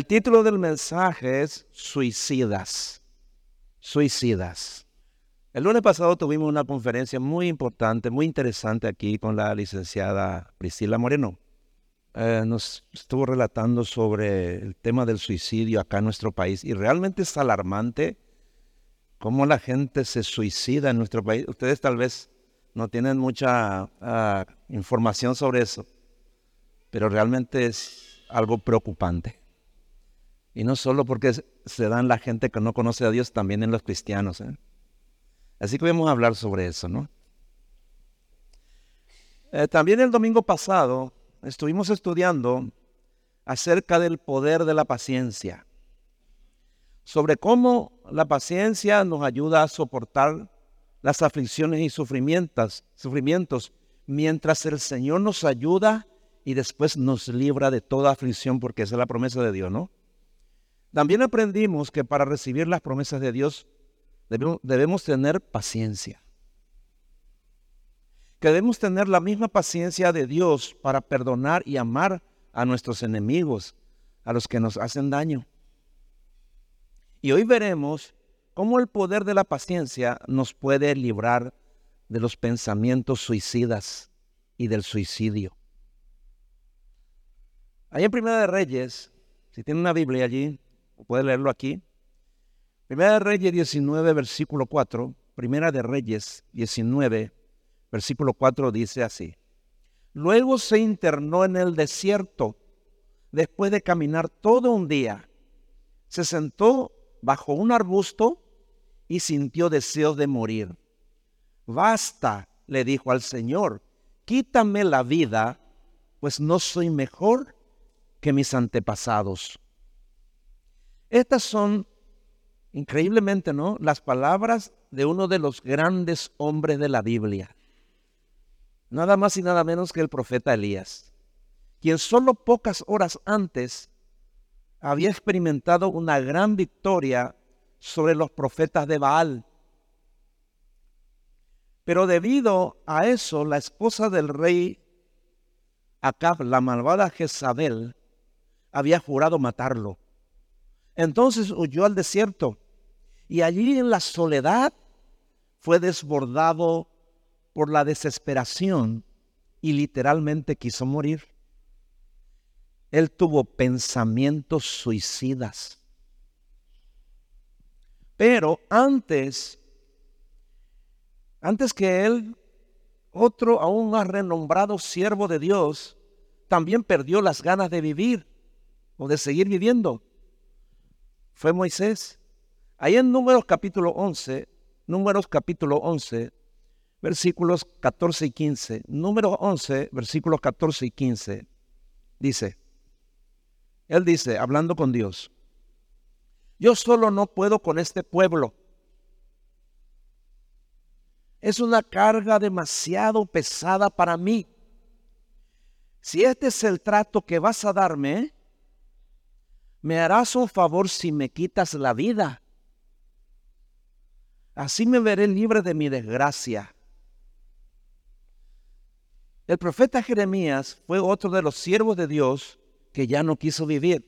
El título del mensaje es Suicidas. Suicidas. El lunes pasado tuvimos una conferencia muy importante, muy interesante aquí con la licenciada Priscila Moreno. Eh, nos estuvo relatando sobre el tema del suicidio acá en nuestro país y realmente es alarmante cómo la gente se suicida en nuestro país. Ustedes tal vez no tienen mucha ah, información sobre eso, pero realmente es algo preocupante. Y no solo porque se da en la gente que no conoce a Dios, también en los cristianos. ¿eh? Así que vamos a hablar sobre eso, ¿no? Eh, también el domingo pasado estuvimos estudiando acerca del poder de la paciencia, sobre cómo la paciencia nos ayuda a soportar las aflicciones y sufrimientos, sufrimientos mientras el Señor nos ayuda y después nos libra de toda aflicción, porque esa es la promesa de Dios, ¿no? También aprendimos que para recibir las promesas de Dios debemos, tener paciencia. Que debemos tener la misma paciencia de Dios para perdonar y amar a nuestros enemigos, a los que nos hacen daño. Y hoy veremos cómo el poder de la paciencia nos puede librar de los pensamientos suicidas y del suicidio. Ahí en Primera de Reyes, si tiene una Biblia allí, puede leerlo aquí. Primera de Reyes 19, versículo 4. Primera de Reyes 19, versículo 4 dice así. Luego se internó en el desierto después de caminar todo un día. Se sentó bajo un arbusto y sintió deseos de morir. Basta, le dijo al Señor, quítame la vida, pues no soy mejor que mis antepasados. Estas son, increíblemente, ¿no? Las palabras de uno de los grandes hombres de la Biblia. Nada más y nada menos que el profeta Elías, quien solo pocas horas antes había experimentado una gran victoria sobre los profetas de Baal. Pero debido a eso, la esposa del rey Acab, la malvada Jezabel, había jurado matarlo. Entonces huyó al desierto y allí en la soledad fue desbordado por la desesperación y literalmente quiso morir. Él tuvo pensamientos suicidas. Pero antes, antes que él, otro aún más renombrado siervo de Dios, también perdió las ganas de vivir o de seguir viviendo fue Moisés. Ahí en Números capítulo 11, Números capítulo 11, versículos 14 y 15. Número 11, versículos 14 y 15. Dice, él dice, hablando con Dios, yo solo no puedo con este pueblo. Es una carga demasiado pesada para mí. Si este es el trato que vas a darme, me harás un favor si me quitas la vida. Así me veré libre de mi desgracia. El profeta Jeremías fue otro de los siervos de Dios que ya no quiso vivir.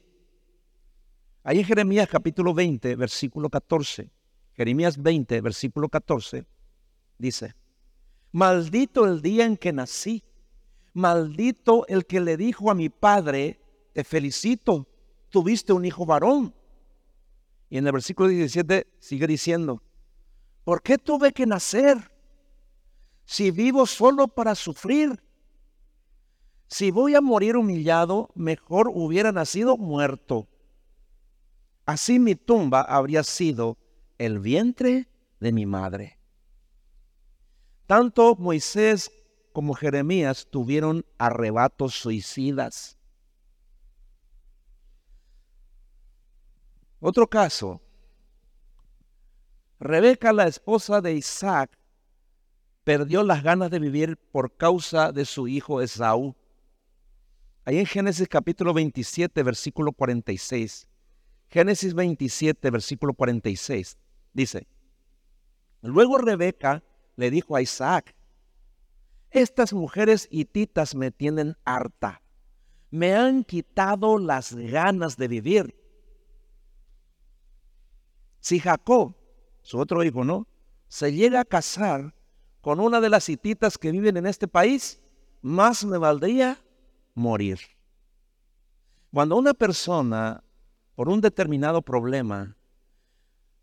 Ahí en Jeremías capítulo 20, versículo 14. Jeremías 20, versículo 14, dice, Maldito el día en que nací, maldito el que le dijo a mi padre, te felicito, tuviste un hijo varón. Y en el versículo 17 sigue diciendo, ¿por qué tuve que nacer? Si vivo solo para sufrir. Si voy a morir humillado, mejor hubiera nacido muerto. Así mi tumba habría sido el vientre de mi madre. Tanto Moisés como Jeremías tuvieron arrebatos suicidas. Otro caso. Rebeca, la esposa de Isaac, perdió las ganas de vivir por causa de su hijo Esaú. Ahí en Génesis capítulo 27, versículo 46. Génesis 27, versículo 46. Dice, luego Rebeca le dijo a Isaac, estas mujeres hititas me tienen harta, me han quitado las ganas de vivir Si Jacob, su otro hijo, ¿no? Se llega a casar con una de las hititas que viven en este país, más me valdría morir. Cuando una persona, por un determinado problema,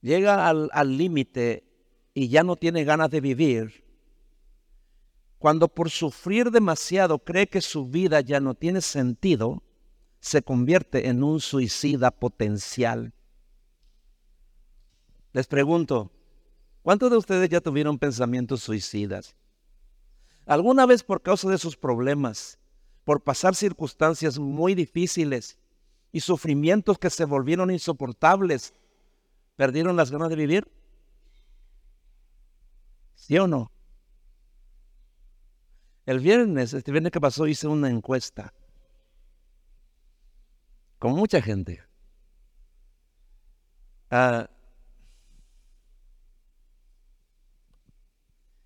llega al límite y ya no tiene ganas de vivir, cuando por sufrir demasiado cree que su vida ya no tiene sentido, se convierte en un suicida potencial. Les pregunto, ¿cuántos de ustedes ya tuvieron pensamientos suicidas? ¿Alguna vez por causa de sus problemas, por pasar circunstancias muy difíciles y sufrimientos que se volvieron insoportables, perdieron las ganas de vivir? ¿Sí o no? El viernes, este viernes que pasó, hice una encuesta con mucha gente. Ah,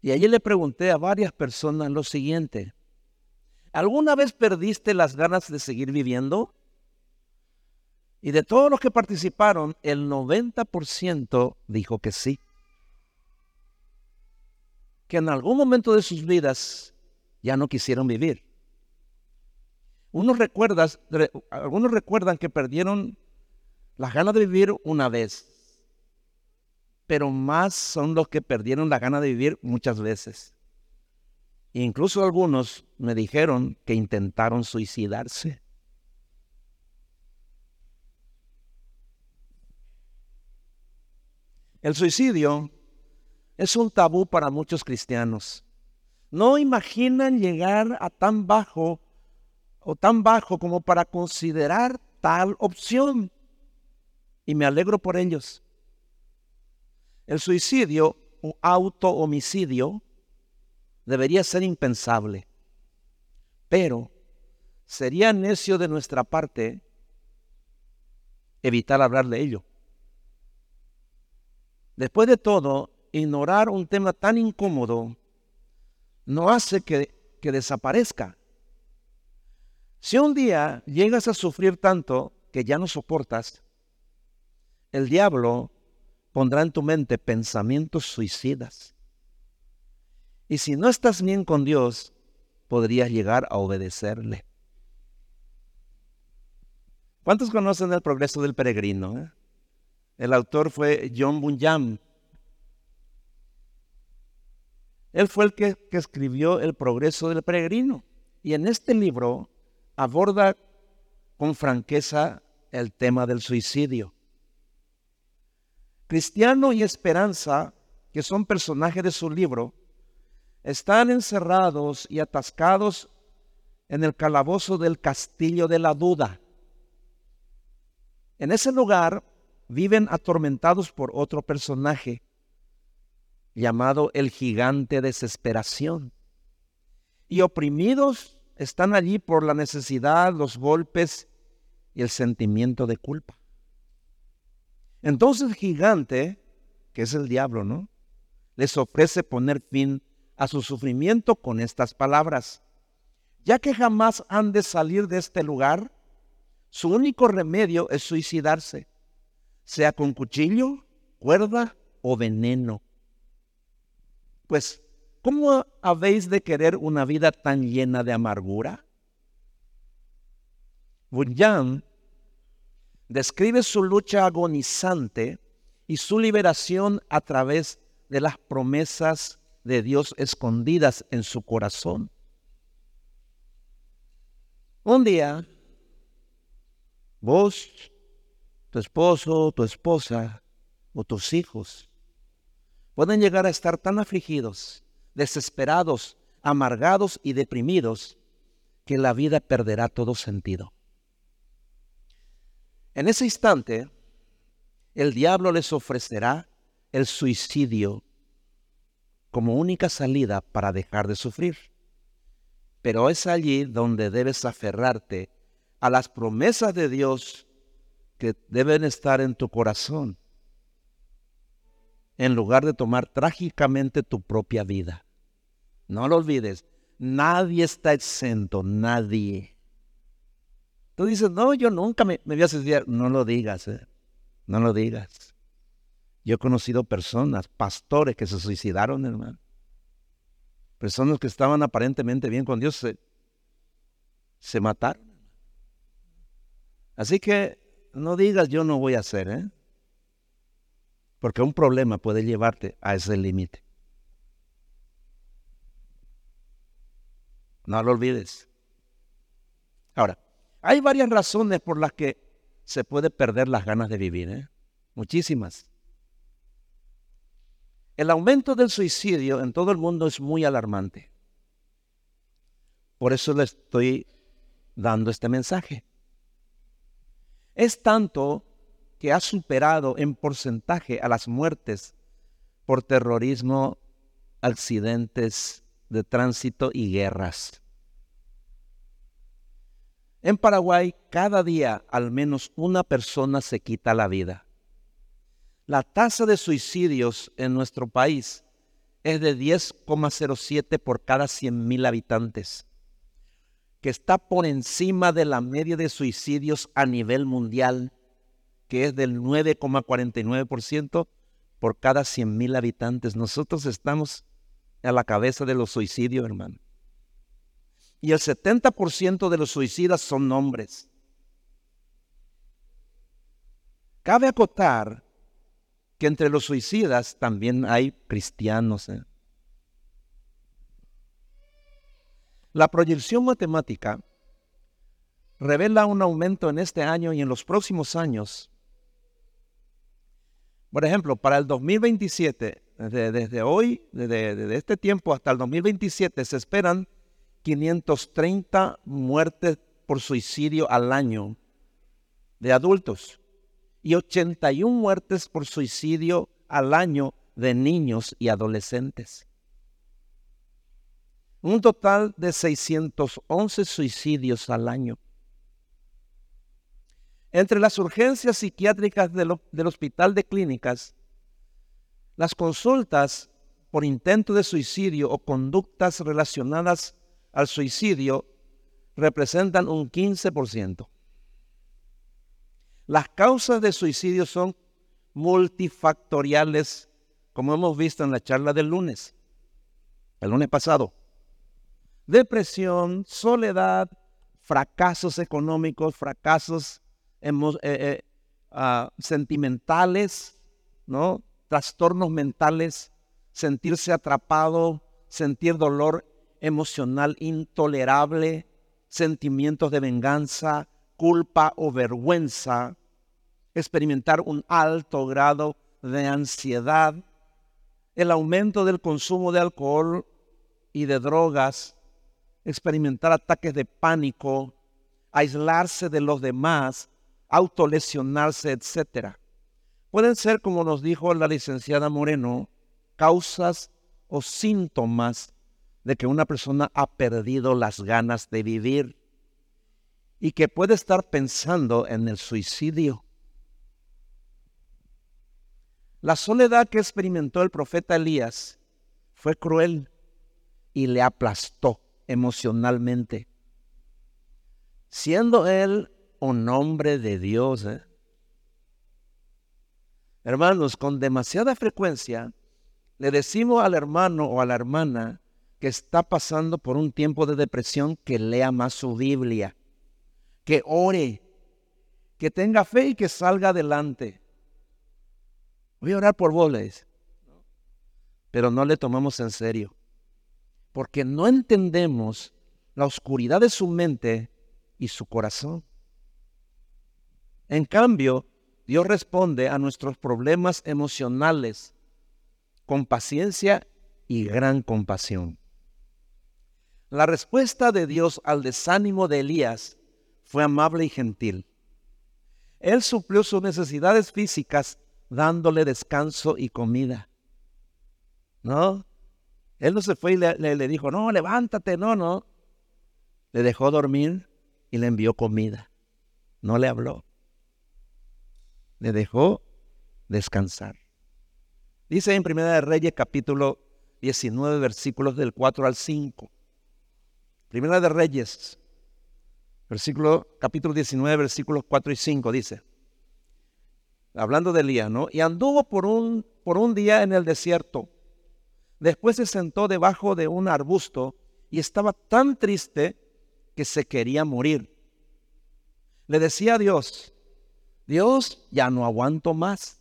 y allí le pregunté a varias personas lo siguiente. ¿Alguna vez perdiste las ganas de seguir viviendo? Y de todos los que participaron, el 90% dijo que sí. Que en algún momento de sus vidas ya no quisieron vivir. Unos recuerdas, algunos recuerdan que perdieron las ganas de vivir una vez, pero más son los que perdieron la gana de vivir muchas veces. incluso algunos me dijeron que intentaron suicidarse. El suicidio es un tabú para muchos cristianos. No imaginan llegar a tan bajo o tan bajo como para considerar tal opción. Y me alegro por ellos. El suicidio o auto-homicidio debería ser impensable. Pero sería necio de nuestra parte evitar hablar de ello. Después de todo, ignorar un tema tan incómodo no hace que, que desaparezca. Si un día llegas a sufrir tanto que ya no soportas, el diablo pondrá en tu mente pensamientos suicidas. Y si no estás bien con Dios, podrías llegar a obedecerle. ¿Cuántos conocen el progreso del peregrino? Eh? El autor fue John Bunyan. Él fue el que, que escribió El progreso del peregrino. Y en este libro aborda con franqueza el tema del suicidio. Cristiano y Esperanza, que son personajes de su libro, están encerrados y atascados en el calabozo del castillo de la duda. En ese lugar viven atormentados por otro personaje llamado el gigante desesperación y oprimidos están allí por la necesidad, los golpes y el sentimiento de culpa. Entonces el gigante, que es el diablo, ¿no? Les ofrece poner fin a su sufrimiento con estas palabras. Ya que jamás han de salir de este lugar, su único remedio es suicidarse, sea con cuchillo, cuerda o veneno. Pues ¿Cómo habéis de querer una vida tan llena de amargura? Bunyan describe su lucha agonizante y su liberación a través de las promesas de Dios escondidas en su corazón. Un día, vos, tu esposo, tu esposa o tus hijos pueden llegar a estar tan afligidos desesperados, amargados y deprimidos, que la vida perderá todo sentido. En ese instante, el diablo les ofrecerá el suicidio como única salida para dejar de sufrir. Pero es allí donde debes aferrarte a las promesas de Dios que deben estar en tu corazón en lugar de tomar trágicamente tu propia vida. No lo olvides, nadie está exento, nadie. Tú dices, no, yo nunca me, voy a suicidar. No lo digas, eh. no lo digas. Yo he conocido personas, pastores que se suicidaron, hermano. Personas que estaban aparentemente bien con Dios se, se mataron. Así que no digas yo no voy a hacer, ¿eh? Porque un problema puede llevarte a ese límite. No lo olvides. Ahora, hay varias razones por las que se puede perder las ganas de vivir, ¿eh? muchísimas. El aumento del suicidio en todo el mundo es muy alarmante. Por eso le estoy dando este mensaje. Es tanto que ha superado en porcentaje a las muertes por terrorismo, accidentes de tránsito y guerras. En Paraguay, cada día al menos una persona se quita la vida. La tasa de suicidios en nuestro país es de 10,07 por cada 100.000 habitantes, que está por encima de la media de suicidios a nivel mundial, que es del 9,49% por cada 100.000 habitantes. Nosotros estamos a la cabeza de los suicidios, hermano y el 70% de los suicidas son hombres. Cabe acotar que entre los suicidas también hay cristianos. ¿eh? La proyección matemática revela un aumento en este año y en los próximos años. Por ejemplo, para el 2027, desde, hoy, desde, desde este tiempo hasta el 2027, se esperan 530 muertes por suicidio al año de adultos y 81 muertes por suicidio al año de niños y adolescentes. Un total de 611 suicidios al año. Entre las urgencias psiquiátricas del, del Hospital de Clínicas, las consultas por intento de suicidio o conductas relacionadas al suicidio representan un 15%. Las causas de suicidio son multifactoriales, como hemos visto en la charla del lunes, el lunes pasado. Depresión, soledad, fracasos económicos, fracasos eh, eh, ah, sentimentales, ¿no? trastornos mentales, sentirse atrapado, sentir dolor emocional intolerable, sentimientos de venganza, culpa o vergüenza, experimentar un alto grado de ansiedad, el aumento del consumo de alcohol y de drogas, experimentar ataques de pánico, aislarse de los demás, autolesionarse, etc. Pueden ser, como nos dijo la licenciada Moreno, causas o síntomas de que una persona ha perdido las ganas de vivir y que puede estar pensando en el suicidio. La soledad que experimentó el profeta Elías fue cruel y le aplastó emocionalmente. Siendo él un hombre de Dios, ¿eh? hermanos, con demasiada frecuencia le decimos al hermano o a la hermana que está pasando por un tiempo de depresión que lea más su Biblia, que ore, que tenga fe y que salga adelante. Voy a orar por vos, Pero no le tomamos en serio, porque no entendemos la oscuridad de su mente y su corazón. En cambio, Dios responde a nuestros problemas emocionales con paciencia y gran compasión. La respuesta de Dios al desánimo de Elías fue amable y gentil. Él suplió sus necesidades físicas dándole descanso y comida. ¿No? Él no se fue y le, dijo, no, levántate, no, no. Le dejó dormir y le envió comida. No le habló. Le dejó descansar. Dice en Primera de Reyes capítulo 19 versículos del 4 al 5. Primera de Reyes, versículo, capítulo 19, versículos 4 y 5 dice, hablando de Elías, ¿no? Y anduvo por un, por un día en el desierto. Después se sentó debajo de un arbusto y estaba tan triste que se quería morir. Le decía a Dios, Dios, ya no aguanto más.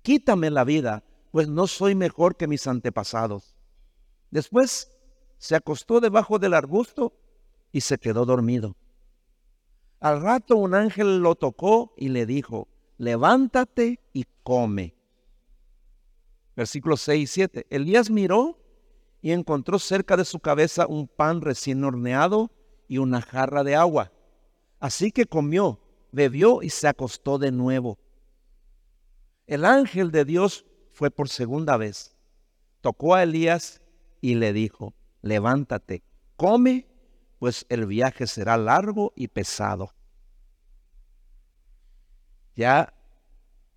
Quítame la vida, pues no soy mejor que mis antepasados. Después se acostó debajo del arbusto y se quedó dormido. Al rato un ángel lo tocó y le dijo, levántate y come. Versículos 6 y 7. Elías miró y encontró cerca de su cabeza un pan recién horneado y una jarra de agua. Así que comió, bebió y se acostó de nuevo. El ángel de Dios fue por segunda vez, tocó a Elías y le dijo, levántate, come, pues el viaje será largo y pesado. Ya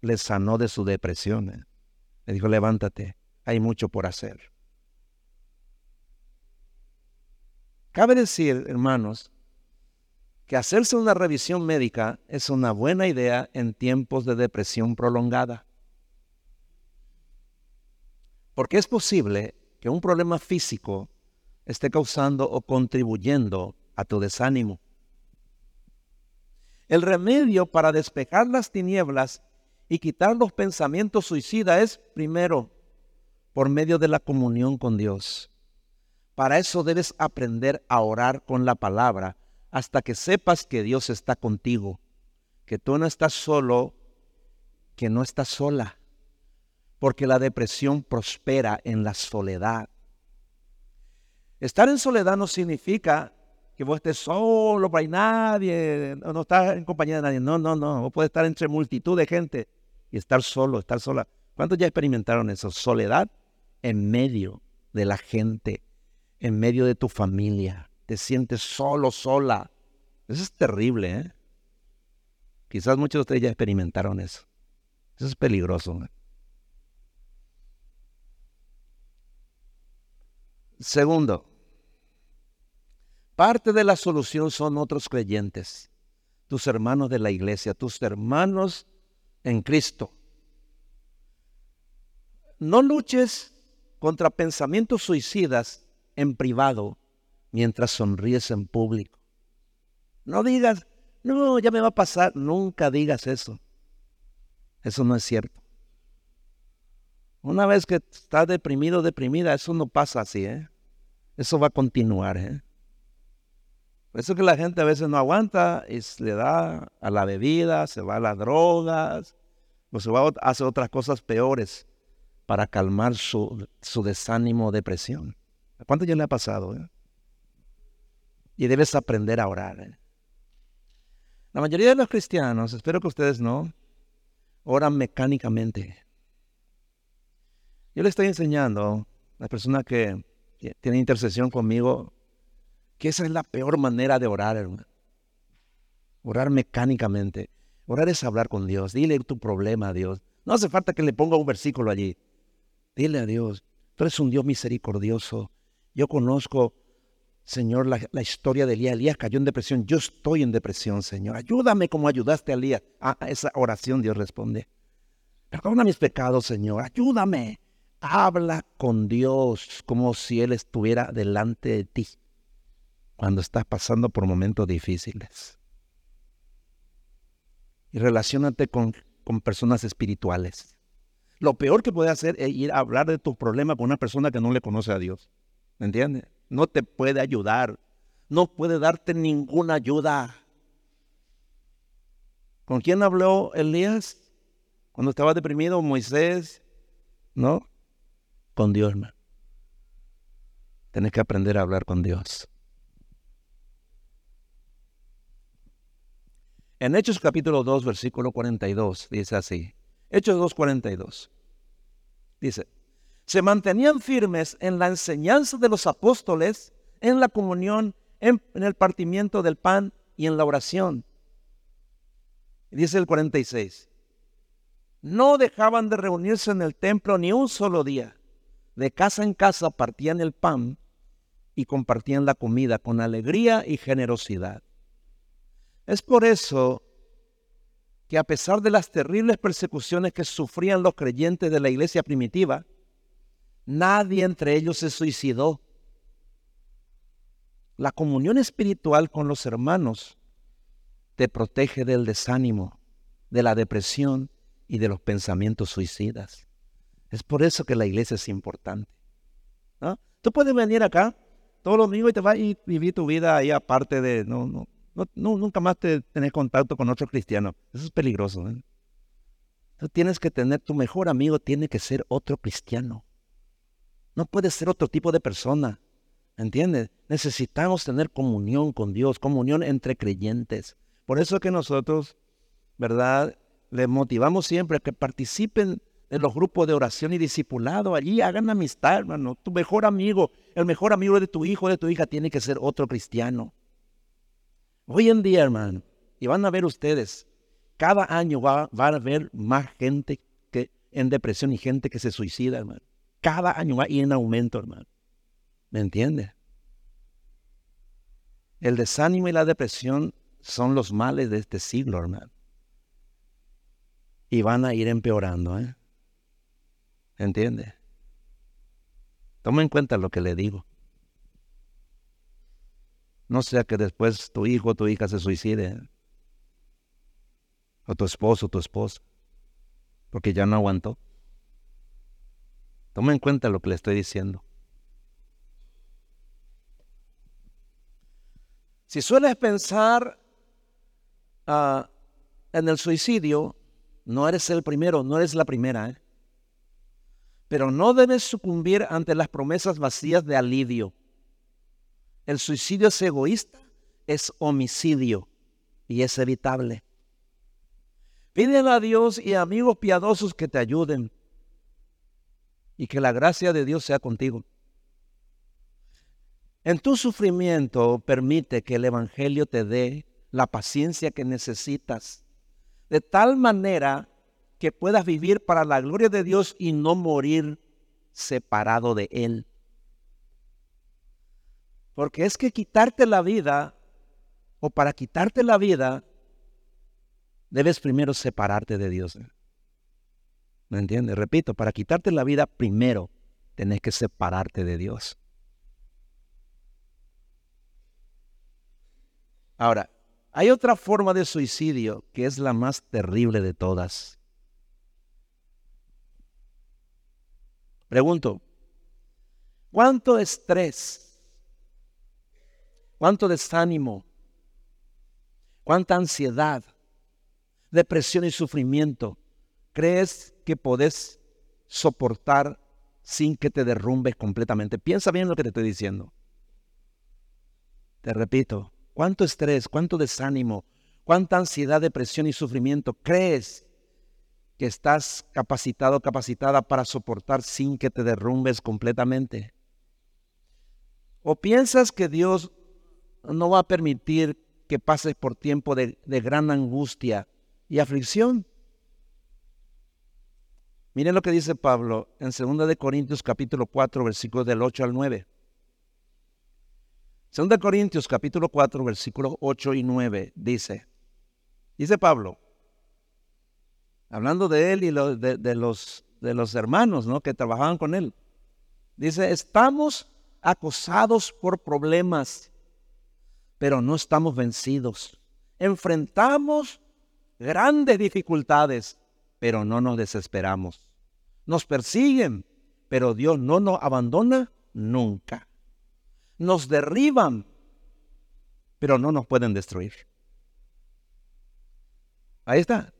le sanó de su depresión. ¿eh? Le dijo, levántate, hay mucho por hacer. Cabe decir, hermanos, que hacerse una revisión médica es una buena idea en tiempos de depresión prolongada. Porque es posible que un problema físico esté causando o contribuyendo a tu desánimo. El remedio para despejar las tinieblas y quitar los pensamientos suicidas es, primero, por medio de la comunión con Dios. Para eso debes aprender a orar con la palabra hasta que sepas que Dios está contigo, que tú no estás solo, que no estás sola, porque la depresión prospera en la soledad. Estar en soledad no significa que vos estés solo, no hay nadie, no estás en compañía de nadie. No, no, no. Vos puedes estar entre multitud de gente y estar solo, estar sola. ¿Cuántos ya experimentaron eso? Soledad en medio de la gente, en medio de tu familia. Te sientes solo, sola. Eso es terrible, ¿eh? Quizás muchos de ustedes ya experimentaron eso. Eso es peligroso. Segundo, parte de la solución son otros creyentes, tus hermanos de la iglesia, tus hermanos en Cristo. No luches contra pensamientos suicidas en privado mientras sonríes en público. No digas, no, ya me va a pasar. Nunca digas eso. Eso no es cierto. Una vez que estás deprimido, deprimida, eso no pasa así, ¿eh? Eso va a continuar, ¿eh? Eso que la gente a veces no aguanta y le da a la bebida, se va a las drogas, o se va a hacer otras cosas peores para calmar su, su desánimo depresión. ¿A cuánto ya le ha pasado? Eh? Y debes aprender a orar. ¿eh? La mayoría de los cristianos, espero que ustedes no, oran mecánicamente. Yo le estoy enseñando a la persona que tiene intercesión conmigo que esa es la peor manera de orar, hermano. Orar mecánicamente. Orar es hablar con Dios. Dile tu problema a Dios. No hace falta que le ponga un versículo allí. Dile a Dios, tú eres un Dios misericordioso. Yo conozco, Señor, la, historia de Elías. Elías cayó en depresión. Yo estoy en depresión, Señor. Ayúdame como ayudaste a Elías. A esa oración Dios responde. Perdona mis pecados, Señor. Ayúdame. Habla con Dios como si Él estuviera delante de ti cuando estás pasando por momentos difíciles. Y relacionate con, con personas espirituales. Lo peor que puede hacer es ir a hablar de tu problema con una persona que no le conoce a Dios. ¿Me entiendes? No te puede ayudar. No puede darte ninguna ayuda. ¿Con quién habló Elías? Cuando estaba deprimido, Moisés. ¿No? Con Dios, hermano. Tienes que aprender a hablar con Dios. En Hechos capítulo 2, versículo 42, dice así. Hechos 2, 42. Dice, se mantenían firmes en la enseñanza de los apóstoles, en la comunión, en, el partimiento del pan y en la oración. Dice el 46. No dejaban de reunirse en el templo ni un solo día. De casa en casa partían el pan y compartían la comida con alegría y generosidad es por eso que a pesar de las terribles persecuciones que sufrían los creyentes de la iglesia primitiva, nadie entre ellos se suicidó. La comunión espiritual con los hermanos te protege del desánimo, de la depresión y de los pensamientos suicidas. Es por eso que la iglesia es importante. Tú puedes venir acá todos los domingos y te vas a vivir tu vida ahí aparte de, no, no, no, nunca más te, tener contacto con otro cristiano. Eso es peligroso. ¿eh? Tú tienes que tener, tu mejor amigo tiene que ser otro cristiano. No puede ser otro tipo de persona. ¿Entiendes? Necesitamos tener comunión con Dios, comunión entre creyentes. Por eso que nosotros, ¿verdad? Les motivamos siempre a que participen en los grupos de oración y discipulado. Allí hagan amistad, hermano. Tu mejor amigo, el mejor amigo de tu hijo o de tu hija tiene que ser otro cristiano. Hoy en día, hermano, y van a ver ustedes, cada año va, a haber más gente que en depresión y gente que se suicida, hermano. Cada año va ir en aumento, hermano. ¿Me entiende? El desánimo y la depresión son los males de este siglo, hermano. Y van a ir empeorando, ¿eh? ¿Entiende? Toma en cuenta lo que le digo. No sea que después tu hijo o tu hija se suicide. O tu esposo o tu esposa. Porque ya no aguantó. Toma en cuenta lo que le estoy diciendo. Si sueles pensar ah, en el suicidio, no eres el primero, no eres la primera. ¿eh? Pero no debes sucumbir ante las promesas vacías de alivio. El suicidio es egoísta, es homicidio y es evitable. Pídele a Dios y amigos piadosos que te ayuden y que la gracia de Dios sea contigo. En tu sufrimiento permite que el Evangelio te dé la paciencia que necesitas, de tal manera que puedas vivir para la gloria de Dios y no morir separado de Él. Porque es que quitarte la vida, o para quitarte la vida, debes primero separarte de Dios. ¿Me entiendes? Repito, para quitarte la vida, primero tenés que separarte de Dios. Ahora, hay otra forma de suicidio que es la más terrible de todas. Pregunto, ¿cuánto estrés cuánto desánimo, cuánta ansiedad, depresión y sufrimiento crees que podés soportar sin que te derrumbes completamente. Piensa bien lo que te estoy diciendo. Te repito, cuánto estrés, cuánto desánimo, cuánta ansiedad, depresión y sufrimiento crees que estás capacitado, capacitada para soportar sin que te derrumbes completamente. ¿O piensas que Dios no va a permitir que pases por tiempo de, gran angustia y aflicción. Miren lo que dice Pablo en 2 de Corintios capítulo 4 versículos del 8 al 9. 2 de Corintios capítulo 4 versículos 8 y 9 dice, dice Pablo, hablando de él y de, los, de los hermanos ¿no? que trabajaban con él, dice, estamos acosados por problemas pero no estamos vencidos. Enfrentamos grandes dificultades, pero no nos desesperamos. Nos persiguen, pero Dios no nos abandona nunca. Nos derriban, pero no nos pueden destruir. Ahí está.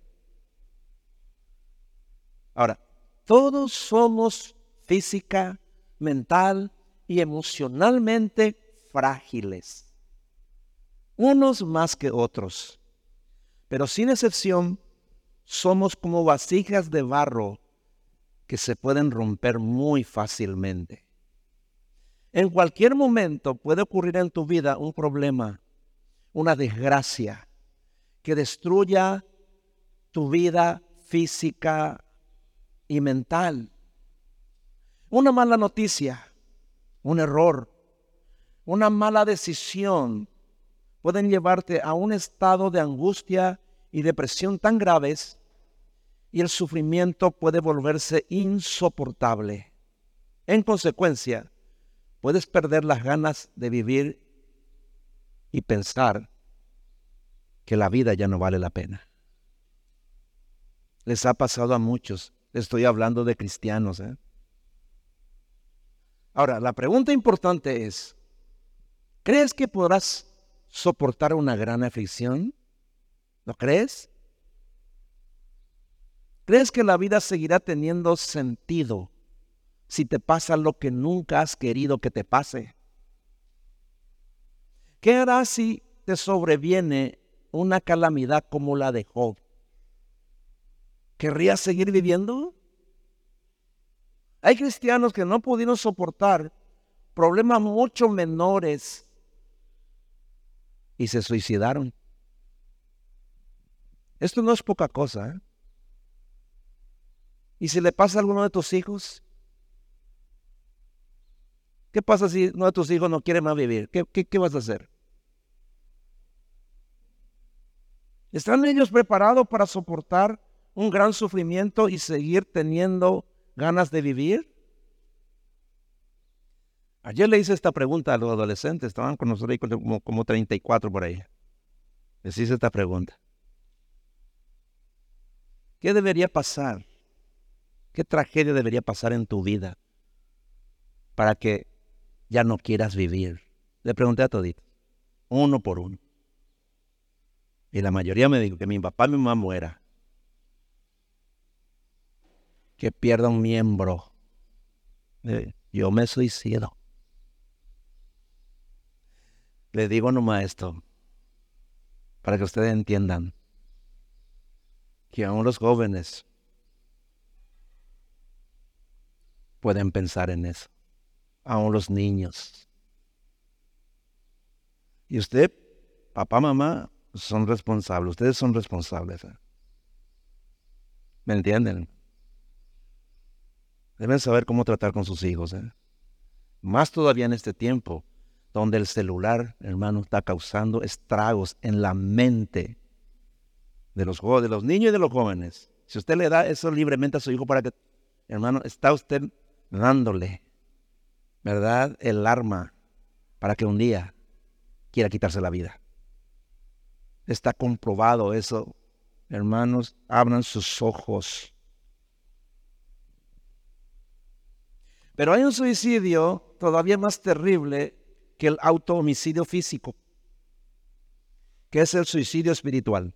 Ahora, todos somos física, mental y emocionalmente frágiles unos más que otros. Pero sin excepción, somos como vasijas de barro que se pueden romper muy fácilmente. En cualquier momento puede ocurrir en tu vida un problema, una desgracia que destruya tu vida física y mental. Una mala noticia, un error, una mala decisión pueden llevarte a un estado de angustia y depresión tan graves y el sufrimiento puede volverse insoportable. En consecuencia, puedes perder las ganas de vivir y pensar que la vida ya no vale la pena. Les ha pasado a muchos. Estoy hablando de cristianos. ¿eh? Ahora, la pregunta importante es, ¿crees que podrás soportar una gran aflicción? ¿Lo crees? ¿Crees que la vida seguirá teniendo sentido si te pasa lo que nunca has querido que te pase? ¿Qué harás si te sobreviene una calamidad como la de Job? ¿Querrías seguir viviendo? Hay cristianos que no pudieron soportar problemas mucho menores y se suicidaron. Esto no es poca cosa. ¿eh? ¿Y si le pasa a alguno de tus hijos? ¿Qué pasa si uno de tus hijos no quiere más vivir? ¿Qué, qué vas a hacer? ¿Están ellos preparados para soportar un gran sufrimiento y seguir teniendo ganas de vivir? Ayer le hice esta pregunta a los adolescentes, estaban con nosotros como, como 34 por ahí. Les hice esta pregunta. ¿Qué debería pasar? ¿Qué tragedia debería pasar en tu vida para que ya no quieras vivir? Le pregunté a toditos, uno por uno. Y la mayoría me dijo que mi papá y mi mamá muera. Que pierda un miembro. Eh, yo me suicido. Le digo nomás esto, para que ustedes entiendan que aún los jóvenes pueden pensar en eso, aún los niños. Y usted, papá, mamá, son responsables, ustedes son responsables. ¿eh? ¿Me entienden? Deben saber cómo tratar con sus hijos. ¿eh? Más todavía en este tiempo, donde el celular, hermano, está causando estragos en la mente de los, de los niños y de los jóvenes. Si usted le da eso libremente a su hijo para que, hermano, está usted dándole, ¿verdad? El arma para que un día quiera quitarse la vida. Está comprobado eso. Hermanos, abran sus ojos. Pero hay un suicidio todavía más terrible que el auto-homicidio físico, que es el suicidio espiritual.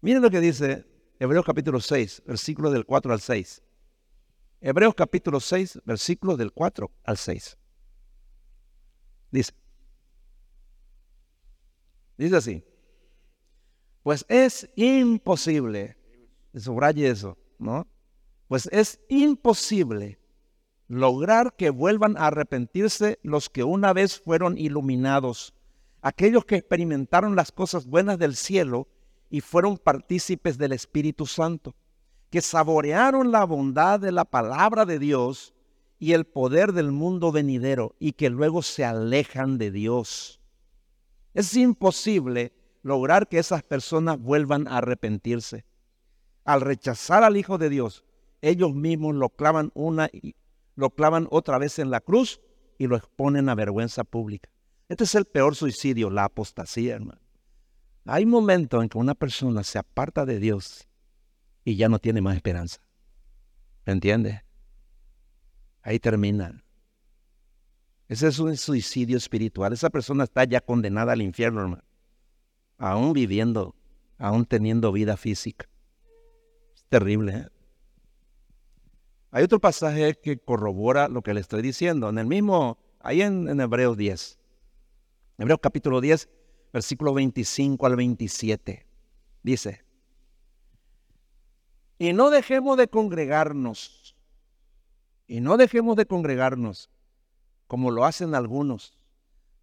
Miren lo que dice Hebreos capítulo 6, versículo del 4 al 6. Hebreos capítulo 6, versículo del 4 al 6. Dice, dice así, pues es imposible, subraye eso, ¿no? Pues es imposible lograr que vuelvan a arrepentirse los que una vez fueron iluminados, aquellos que experimentaron las cosas buenas del cielo y fueron partícipes del Espíritu Santo, que saborearon la bondad de la palabra de Dios y el poder del mundo venidero y que luego se alejan de Dios. Es imposible lograr que esas personas vuelvan a arrepentirse. Al rechazar al Hijo de Dios, ellos mismos lo clavan una y lo clavan otra vez en la cruz y lo exponen a vergüenza pública. Este es el peor suicidio, la apostasía, hermano. Hay momentos en que una persona se aparta de Dios y ya no tiene más esperanza. ¿Me entiende? Ahí termina. Ese es un suicidio espiritual. Esa persona está ya condenada al infierno, hermano. Aún viviendo, aún teniendo vida física. Es terrible. ¿eh? Hay otro pasaje que corrobora lo que le estoy diciendo. En el mismo, ahí en, Hebreos 10. Hebreos capítulo 10, versículo 25 al 27. Dice, y no dejemos de congregarnos, y no dejemos de congregarnos como lo hacen algunos,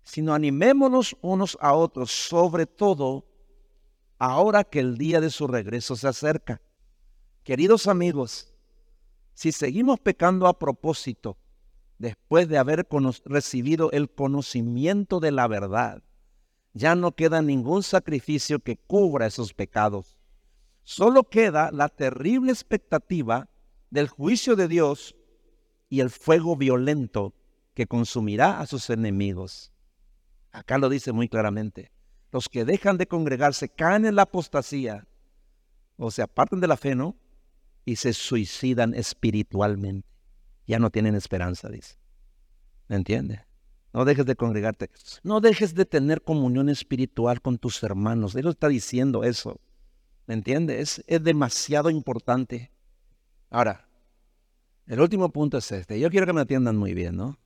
sino animémonos unos a otros, sobre todo ahora que el día de su regreso se acerca. Queridos amigos, si seguimos pecando a propósito, después de haber recibido el conocimiento de la verdad, ya no queda ningún sacrificio que cubra esos pecados. Solo queda la terrible expectativa del juicio de Dios y el fuego violento que consumirá a sus enemigos. Acá lo dice muy claramente. Los que dejan de congregarse caen en la apostasía o se apartan de la fe, ¿no? Y se suicidan espiritualmente. Ya no tienen esperanza, dice. ¿Me entiende? No dejes de congregarte. No dejes de tener comunión espiritual con tus hermanos. Él está diciendo eso. ¿Me entiende? Es, es demasiado importante. Ahora, el último punto es este. Yo quiero que me atiendan muy bien, ¿no?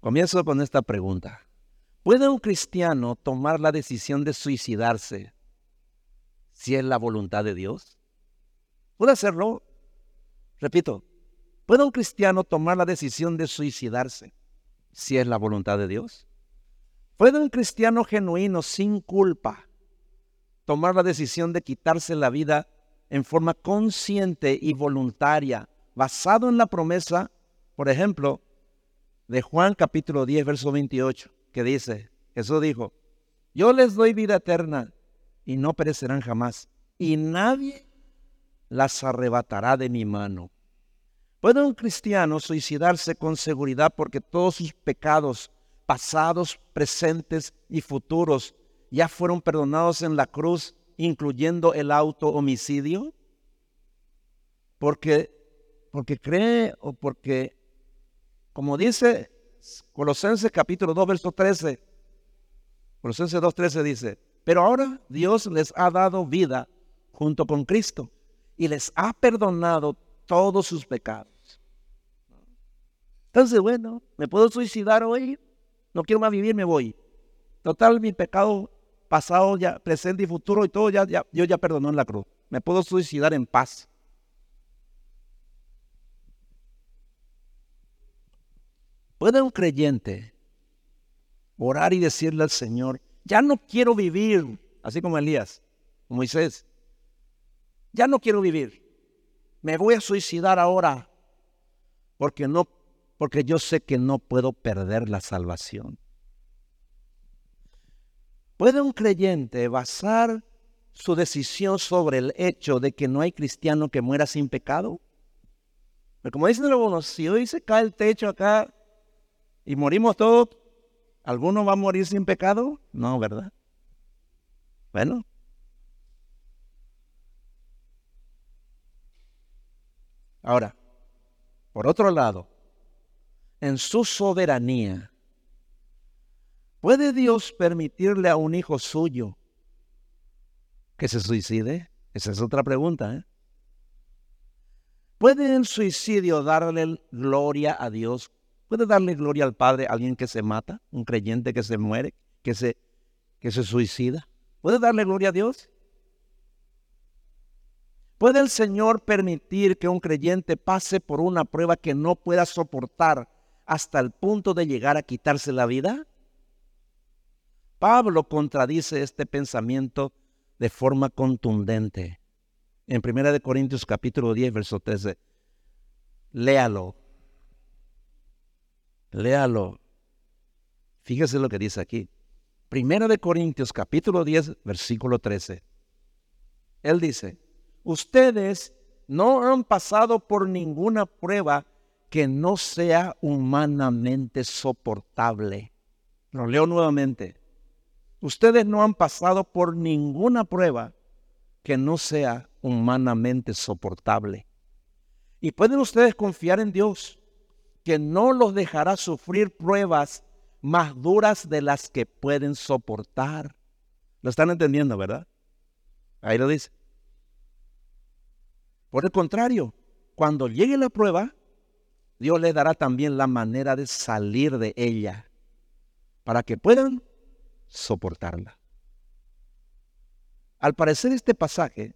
Comienzo con esta pregunta. ¿Puede un cristiano tomar la decisión de suicidarse si es la voluntad de Dios? ¿Puede hacerlo? Repito, ¿puede un cristiano tomar la decisión de suicidarse si es la voluntad de Dios? ¿Puede un cristiano genuino, sin culpa, tomar la decisión de quitarse la vida en forma consciente y voluntaria basado en la promesa, por ejemplo, de Juan capítulo 10, verso 28, que dice, Jesús dijo, yo les doy vida eterna y no perecerán jamás, y nadie las arrebatará de mi mano. ¿Puede un cristiano suicidarse con seguridad porque todos sus pecados, pasados, presentes y futuros, ya fueron perdonados en la cruz, incluyendo el auto homicidio? Porque porque cree o porque, como dice Colosenses capítulo 2, verso 13, Colosenses 2, 13 dice, pero ahora Dios les ha dado vida junto con Cristo y les ha perdonado todos sus pecados. Entonces, bueno, ¿me puedo suicidar hoy? No quiero más vivir, me voy. Total, mi pecado pasado, ya, presente y futuro y todo, ya, ya, Dios ya perdonó en la cruz. Me puedo suicidar en paz. ¿Puede un creyente orar y decirle al Señor, ya no quiero vivir, así como Elías, Moisés, ya no quiero vivir, me voy a suicidar ahora, porque no, porque yo sé que no puedo perder la salvación. ¿Puede un creyente basar su decisión sobre el hecho de que no hay cristiano que muera sin pecado? Pero como dicen algunos, si hoy se cae el techo acá y morimos todos, ¿alguno va a morir sin pecado? No, ¿verdad? Bueno. Ahora, por otro lado, en su soberanía, ¿puede Dios permitirle a un hijo suyo que se suicide? Esa es otra pregunta. ¿eh? ¿Puede el suicidio darle gloria a Dios ¿Puede darle gloria al Padre a alguien que se mata, un creyente que se muere, que se, que se suicida? ¿Puede darle gloria a Dios? ¿Puede el Señor permitir que un creyente pase por una prueba que no pueda soportar hasta el punto de llegar a quitarse la vida? Pablo contradice este pensamiento de forma contundente. En 1 Corintios capítulo 10, verso 13. Léalo. Léalo. Fíjese lo que dice aquí. Primera de Corintios capítulo 10, versículo 13. Él dice, ustedes no han pasado por ninguna prueba que no sea humanamente soportable. Lo leo nuevamente. Ustedes no han pasado por ninguna prueba que no sea humanamente soportable. Y pueden ustedes confiar en Dios que no los dejará sufrir pruebas más duras de las que pueden soportar. ¿Lo están entendiendo, verdad? Ahí lo dice. Por el contrario, cuando llegue la prueba, Dios les dará también la manera de salir de ella para que puedan soportarla. Al parecer este pasaje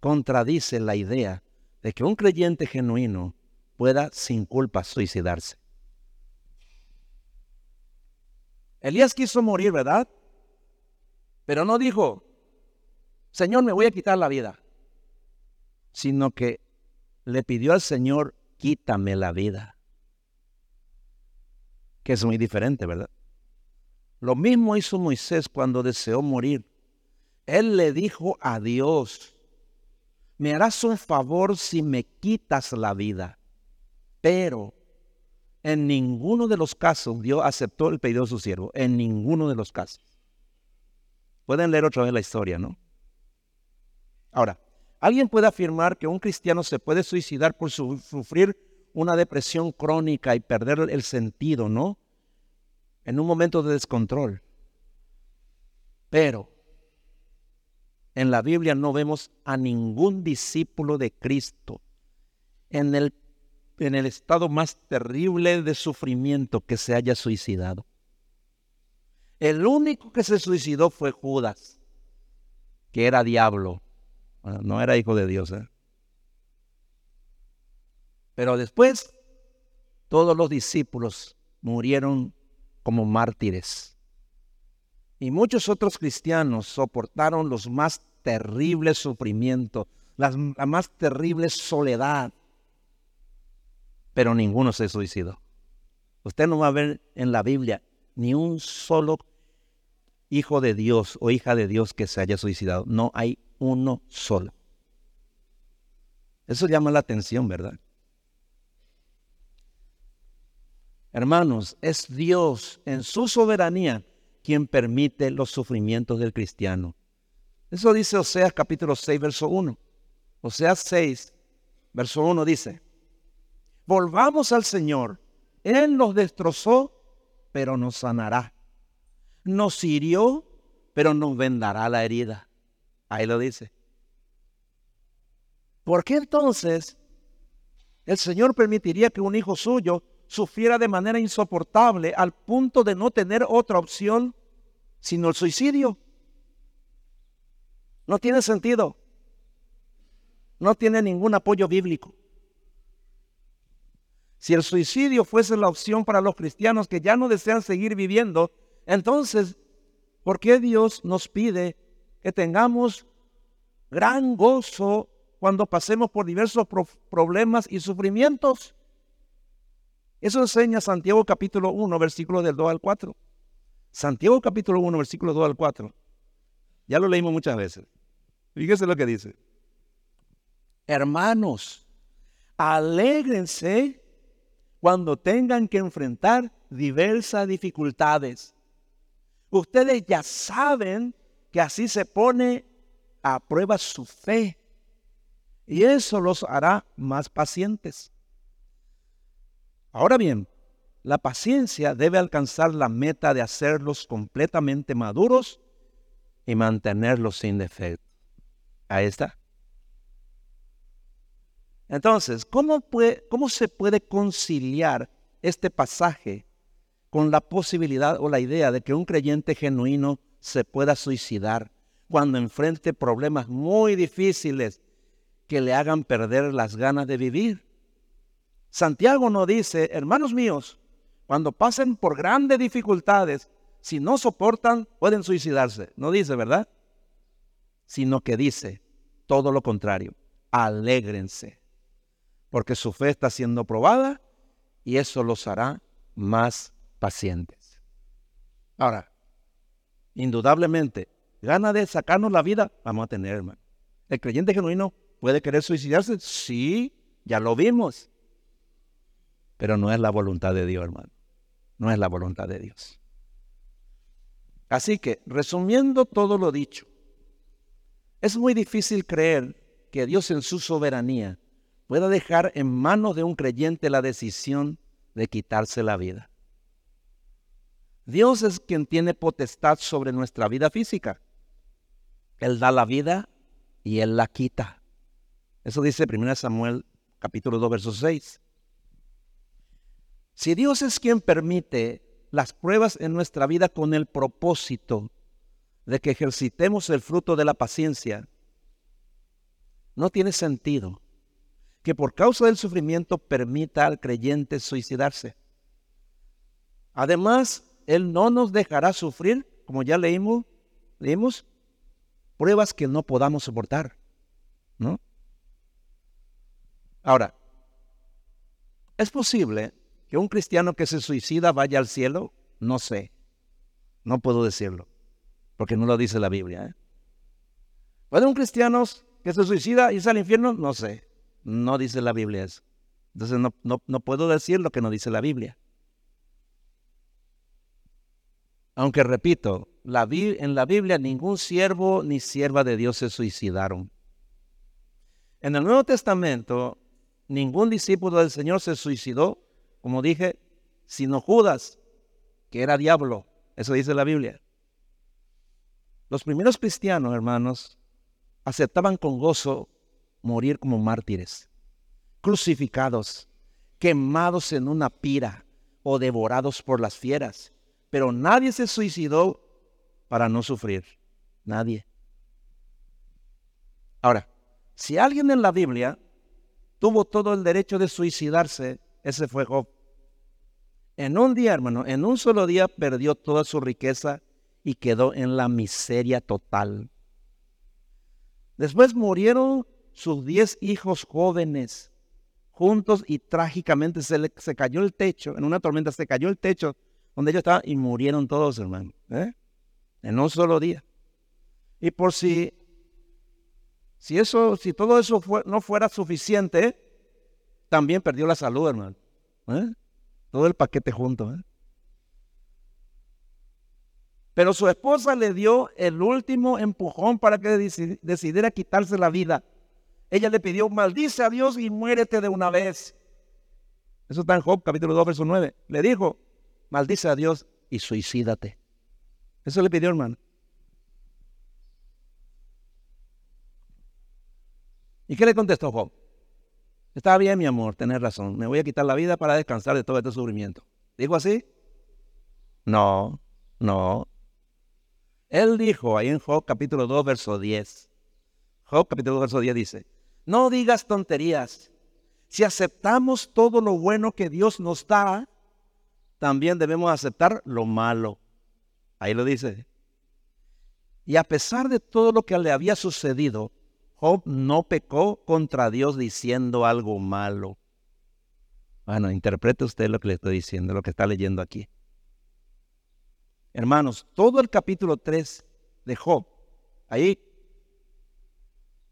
contradice la idea de que un creyente genuino pueda sin culpa suicidarse. Elías quiso morir, ¿verdad? Pero no dijo, Señor, me voy a quitar la vida, sino que le pidió al Señor, quítame la vida. Que es muy diferente, ¿verdad? Lo mismo hizo Moisés cuando deseó morir. Él le dijo a Dios, me harás un favor si me quitas la vida. Pero en ninguno de los casos Dios aceptó el pedido de su siervo. En ninguno de los casos. Pueden leer otra vez la historia, ¿no? Ahora, alguien puede afirmar que un cristiano se puede suicidar por sufrir una depresión crónica y perder el sentido, ¿no? En un momento de descontrol. Pero en la Biblia no vemos a ningún discípulo de Cristo en el, en el estado más terrible de sufrimiento que se haya suicidado. El único que se suicidó fue Judas, que era diablo, no era hijo de Dios. ¿eh? Pero después todos los discípulos murieron como mártires. Y muchos otros cristianos soportaron los más terribles sufrimientos, la, más terrible soledad, pero ninguno se suicidó. Usted no va a ver en la Biblia ni un solo hijo de Dios o hija de Dios que se haya suicidado. No hay uno solo. Eso llama la atención, ¿verdad? Hermanos, es Dios en su soberanía quien permite los sufrimientos del cristiano. Eso dice Oseas capítulo 6, verso 1. Oseas 6, verso 1 dice, volvamos al Señor. Él nos destrozó, pero nos sanará. Nos hirió, pero nos vendará la herida. Ahí lo dice. ¿Por qué entonces el Señor permitiría que un hijo suyo sufriera de manera insoportable al punto de no tener otra opción sino el suicidio. No tiene sentido. No tiene ningún apoyo bíblico. Si el suicidio fuese la opción para los cristianos que ya no desean seguir viviendo, entonces, ¿por qué Dios nos pide que tengamos gran gozo cuando pasemos por diversos problemas y sufrimientos? Eso enseña Santiago capítulo 1, versículo del 2 al 4. Santiago capítulo 1, versículo 2 al 4. Ya lo leímos muchas veces. Fíjese lo que dice. Hermanos, alégrense cuando tengan que enfrentar diversas dificultades. Ustedes ya saben que así se pone a prueba su fe y eso los hará más pacientes. Ahora bien, la paciencia debe alcanzar la meta de hacerlos completamente maduros y mantenerlos sin defecto. Ahí está. Entonces, ¿cómo, ¿cómo se puede conciliar este pasaje con la posibilidad o la idea de que un creyente genuino se pueda suicidar cuando enfrente problemas muy difíciles que le hagan perder las ganas de vivir? Santiago no dice, hermanos míos, cuando pasen por grandes dificultades, si no soportan, pueden suicidarse. No dice, ¿verdad? Sino que dice todo lo contrario, alégrense, porque su fe está siendo probada y eso los hará más pacientes. Ahora, indudablemente, gana de sacarnos la vida, vamos a tener, hermano. ¿El creyente genuino puede querer suicidarse? Sí, ya lo vimos. Pero no es la voluntad de Dios, hermano. No es la voluntad de Dios. Así que, resumiendo todo lo dicho, es muy difícil creer que Dios en su soberanía pueda dejar en manos de un creyente la decisión de quitarse la vida. Dios es quien tiene potestad sobre nuestra vida física. Él da la vida y Él la quita. Eso dice 1 Samuel capítulo 2, verso 6. Si Dios es quien permite las pruebas en nuestra vida con el propósito de que ejercitemos el fruto de la paciencia, no tiene sentido que por causa del sufrimiento permita al creyente suicidarse. Además, Él no nos dejará sufrir, como ya leímos, leímos pruebas que no podamos soportar. ¿no? Ahora, es posible que un cristiano que se suicida vaya al cielo, no sé. No puedo decirlo, porque no lo dice la Biblia. ¿eh? ¿Puede un cristiano que se suicida sale al infierno? No sé, no dice la Biblia eso. Entonces no, no puedo decir lo que no dice la Biblia. Aunque repito, la, en la Biblia ningún siervo ni sierva de Dios se suicidaron. En el Nuevo Testamento, ningún discípulo del Señor se suicidó, como dije, sino Judas, que era diablo. Eso dice la Biblia. Los primeros cristianos, hermanos, aceptaban con gozo morir como mártires, crucificados, quemados en una pira o devorados por las fieras. Pero nadie se suicidó para no sufrir. Nadie. Ahora, si alguien en la Biblia tuvo todo el derecho de suicidarse, ese fue Job. En un día, hermano, en un solo día perdió toda su riqueza y quedó en la miseria total. Después murieron sus diez hijos jóvenes juntos y trágicamente se, se cayó el techo, en una tormenta se cayó el techo donde ellos estaban y murieron todos, hermano. ¿eh? En un solo día. Y por si, si eso, si todo eso no fuera suficiente, también perdió la salud, hermano. ¿eh? Todo el paquete junto. ¿eh? Pero su esposa le dio el último empujón para que decidiera quitarse la vida. Ella le pidió, maldice a Dios y muérete de una vez. Eso está en Job capítulo 2, verso 9. Le dijo, maldice a Dios y suicídate. Eso le pidió, hermano. ¿Y qué le contestó Job? Está bien, mi amor, tenés razón. Me voy a quitar la vida para descansar de todo este sufrimiento. ¿Dijo así? No, no. Él dijo ahí en Job capítulo 2, verso 10. Job capítulo 2, verso 10 dice, no digas tonterías. Si aceptamos todo lo bueno que Dios nos da, también debemos aceptar lo malo. Ahí lo dice. Y a pesar de todo lo que le había sucedido, Job no pecó contra Dios diciendo algo malo. Bueno, interprete usted lo que le estoy diciendo, lo que está leyendo aquí. Hermanos, todo el capítulo 3 de Job, ahí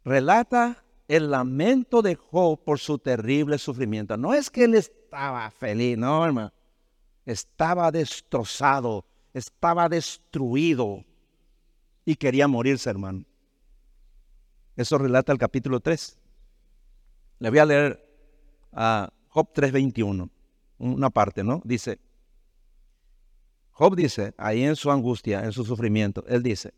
relata el lamento de Job por su terrible sufrimiento. No es que él estaba feliz, no, hermano estaba destrozado, estaba destruido y quería morirse, hermano. Eso relata el capítulo 3. Le voy a leer a Job 3:21, una parte, ¿no? Dice, Job dice, ahí en su angustia, en su sufrimiento, él dice,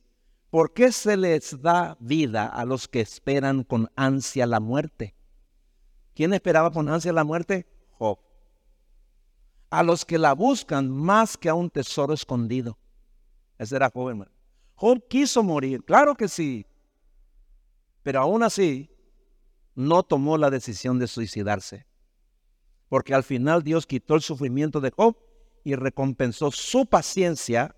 ¿por qué se les da vida a los que esperan con ansia la muerte? ¿Quién esperaba con ansia la muerte? Job a los que la buscan más que a un tesoro escondido. Ese era Job, hermano. Job quiso morir, claro que sí, pero aún así no tomó la decisión de suicidarse, porque al final Dios quitó el sufrimiento de Job y recompensó su paciencia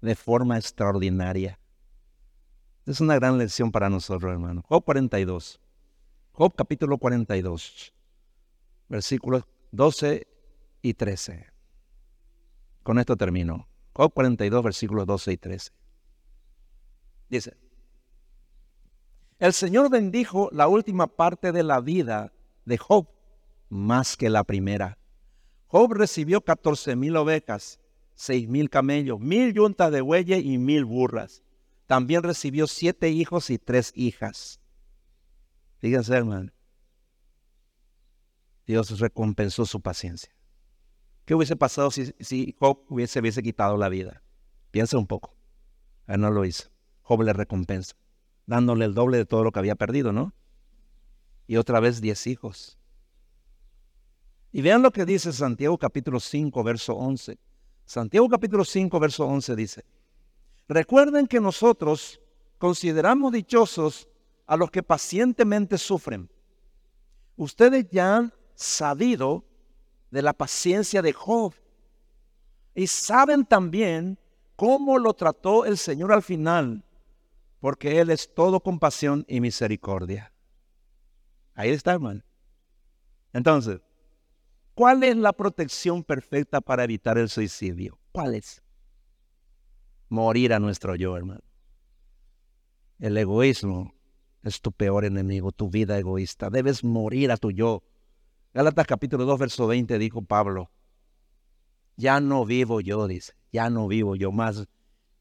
de forma extraordinaria. Es una gran lección para nosotros, hermano. Job 42. Job capítulo 42, versículos 12 y 13. Con esto termino. Job 42, versículos 12 y 13. Dice, el Señor bendijo la última parte de la vida de Job más que la primera. Job recibió 14 mil ovejas, 6 mil camellos, mil yuntas de bueyes y mil burras. También recibió siete hijos y tres hijas. Fíjense, hermano. Dios recompensó su paciencia. ¿Qué hubiese pasado si, Job hubiese, hubiese quitado la vida? Piensa un poco. Él no lo hizo. Job le recompensa, dándole el doble de todo lo que había perdido, ¿no? Y otra vez diez hijos. Y vean lo que dice Santiago capítulo 5, verso 11. Santiago capítulo 5, verso 11 dice, recuerden que nosotros consideramos dichosos a los que pacientemente sufren. Ustedes ya han sabido de la paciencia de Job. Y saben también cómo lo trató el Señor al final, porque Él es todo compasión y misericordia. Ahí está, hermano. Entonces, ¿cuál es la protección perfecta para evitar el suicidio? ¿Cuál es? morir a nuestro yo, hermano. El egoísmo es tu peor enemigo, tu vida egoísta. Debes morir a tu yo. Gálatas capítulo 2, verso 20 dijo Pablo, ya no vivo yo, dice, ya no vivo yo más.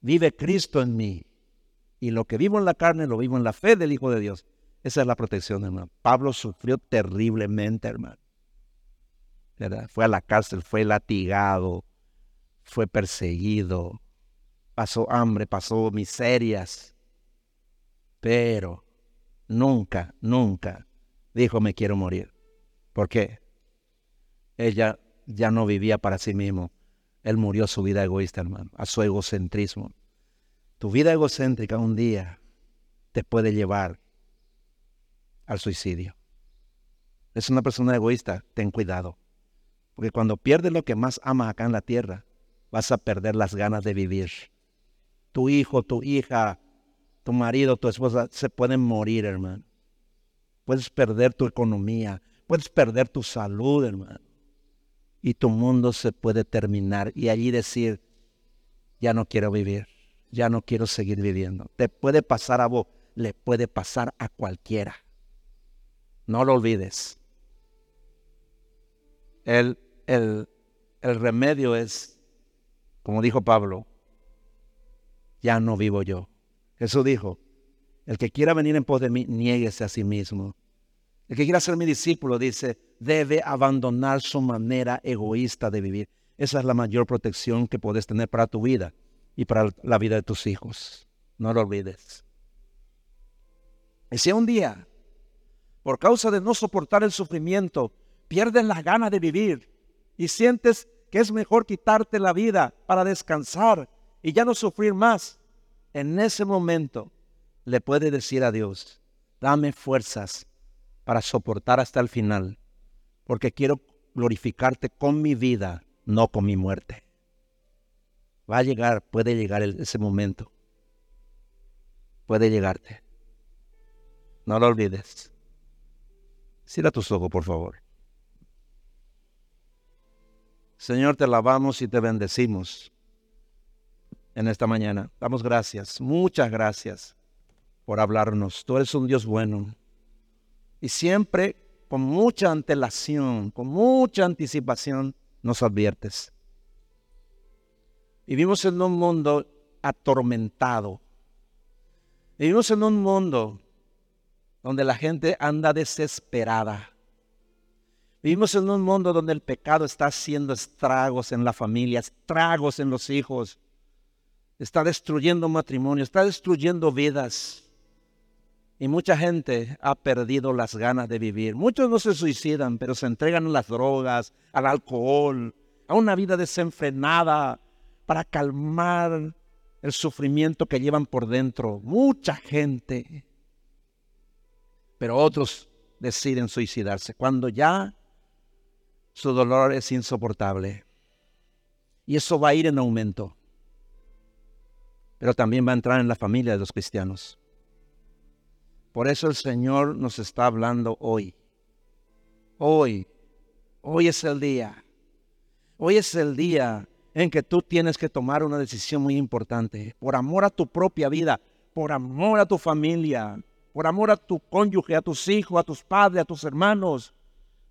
Vive Cristo en mí. Y lo que vivo en la carne lo vivo en la fe del Hijo de Dios. Esa es la protección, hermano. Pablo sufrió terriblemente, hermano. Fue a la cárcel, fue latigado, fue perseguido, pasó hambre, pasó miserias. Pero nunca, nunca dijo me quiero morir. ¿Por qué? Ella ya no vivía para sí mismo. Él murió su vida egoísta, hermano, a su egocentrismo. Tu vida egocéntrica un día te puede llevar al suicidio. Es una persona egoísta, ten cuidado. Porque cuando pierdes lo que más amas acá en la tierra, vas a perder las ganas de vivir. Tu hijo, tu hija, tu marido, tu esposa se pueden morir, hermano. Puedes perder tu economía, puedes perder tu salud, hermano. Y tu mundo se puede terminar y allí decir, ya no quiero vivir, ya no quiero seguir viviendo. Te puede pasar a vos, le puede pasar a cualquiera. No lo olvides. El, el, el remedio es, como dijo Pablo, ya no vivo yo. Jesús dijo, el que quiera venir en pos de mí, niéguese a sí mismo. El que quiera ser mi discípulo, dice, debe abandonar su manera egoísta de vivir. Esa es la mayor protección que puedes tener para tu vida y para la vida de tus hijos. No lo olvides. Y si un día, por causa de no soportar el sufrimiento, pierdes las ganas de vivir y sientes que es mejor quitarte la vida para descansar y ya no sufrir más, en ese momento le puede decir a Dios, dame fuerzas para soportar hasta el final, porque quiero glorificarte con mi vida, no con mi muerte. Va a llegar, puede llegar ese momento. Puede llegarte. No lo olvides. Cierra tus ojos, por favor. Señor, te alabamos y te bendecimos en esta mañana. Damos gracias, muchas gracias por hablarnos. Tú eres un Dios bueno. Y siempre con mucha antelación, con mucha anticipación, nos adviertes. Vivimos en un mundo atormentado. Vivimos en un mundo donde la gente anda desesperada. Vivimos en un mundo donde el pecado está haciendo estragos en la familia, estragos en los hijos. Está destruyendo matrimonio, está destruyendo vidas. Y mucha gente ha perdido las ganas de vivir. Muchos no se suicidan, pero se entregan a las drogas, al alcohol, a una vida desenfrenada para calmar el sufrimiento que llevan por dentro. Mucha gente. Pero otros deciden suicidarse cuando ya su dolor es insoportable. Y eso va a ir en aumento. Pero también va a entrar en la familia de los cristianos. Por eso el Señor nos está hablando hoy. Hoy, hoy es el día. Hoy es el día en que tú tienes que tomar una decisión muy importante. Por amor a tu propia vida, por amor a tu familia, por amor a tu cónyuge, a tus hijos, a tus padres, a tus hermanos.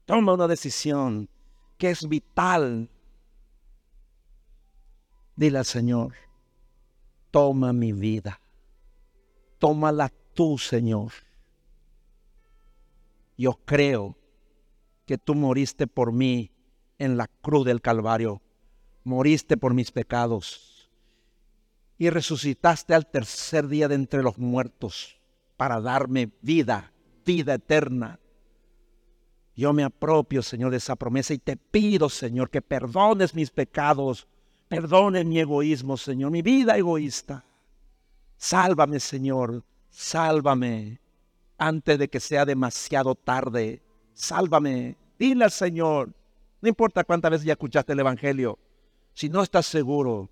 Toma una decisión que es vital. Dile al Señor, toma mi vida, tómala tú, Señor. Yo creo que tú moriste por mí en la cruz del Calvario, moriste por mis pecados y resucitaste al tercer día de entre los muertos para darme vida, vida eterna. Yo me apropio, Señor, de esa promesa y te pido, Señor, que perdones mis pecados, perdones mi egoísmo, Señor, mi vida egoísta. Sálvame, Señor, sálvame antes de que sea demasiado tarde. Sálvame. Dile al Señor, no importa cuántas veces ya escuchaste el Evangelio, si no estás seguro,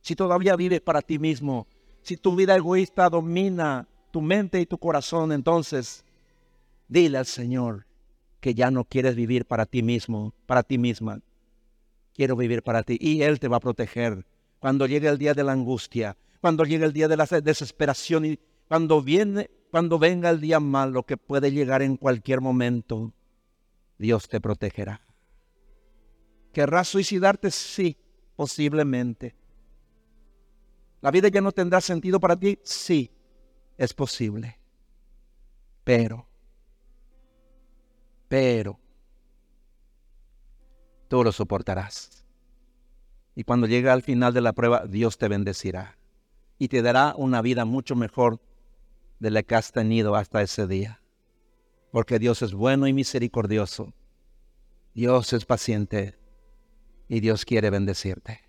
si todavía vives para ti mismo, si tu vida egoísta domina tu mente y tu corazón, entonces dile al Señor, que ya no quieres vivir para ti mismo, para ti misma. Quiero vivir para ti y Él te va a proteger. Cuando llegue el día de la angustia, cuando llegue el día de la desesperación y cuando viene, cuando venga el día malo que puede llegar en cualquier momento, Dios te protegerá. ¿Querrás suicidarte? Sí, posiblemente. ¿La vida ya no tendrá sentido para ti? Sí, es posible. Pero, pero, tú lo soportarás. Y cuando llegue al final de la prueba, Dios te bendecirá y te dará una vida mucho mejor de la que has tenido hasta ese día. Porque Dios es bueno y misericordioso. Dios es paciente y Dios quiere bendecirte.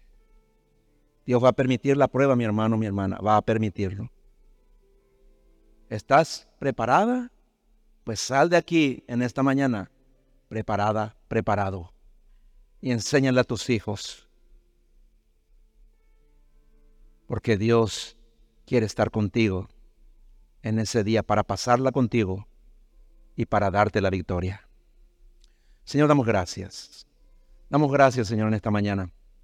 Dios va a permitir la prueba, mi hermano, mi hermana, va a permitirlo. ¿Estás preparada? Pues sal de aquí en esta mañana preparada, preparado. Y enséñale a tus hijos. Porque Dios quiere estar contigo en ese día para pasarla contigo y para darte la victoria. Señor, damos gracias. Damos gracias, Señor, en esta mañana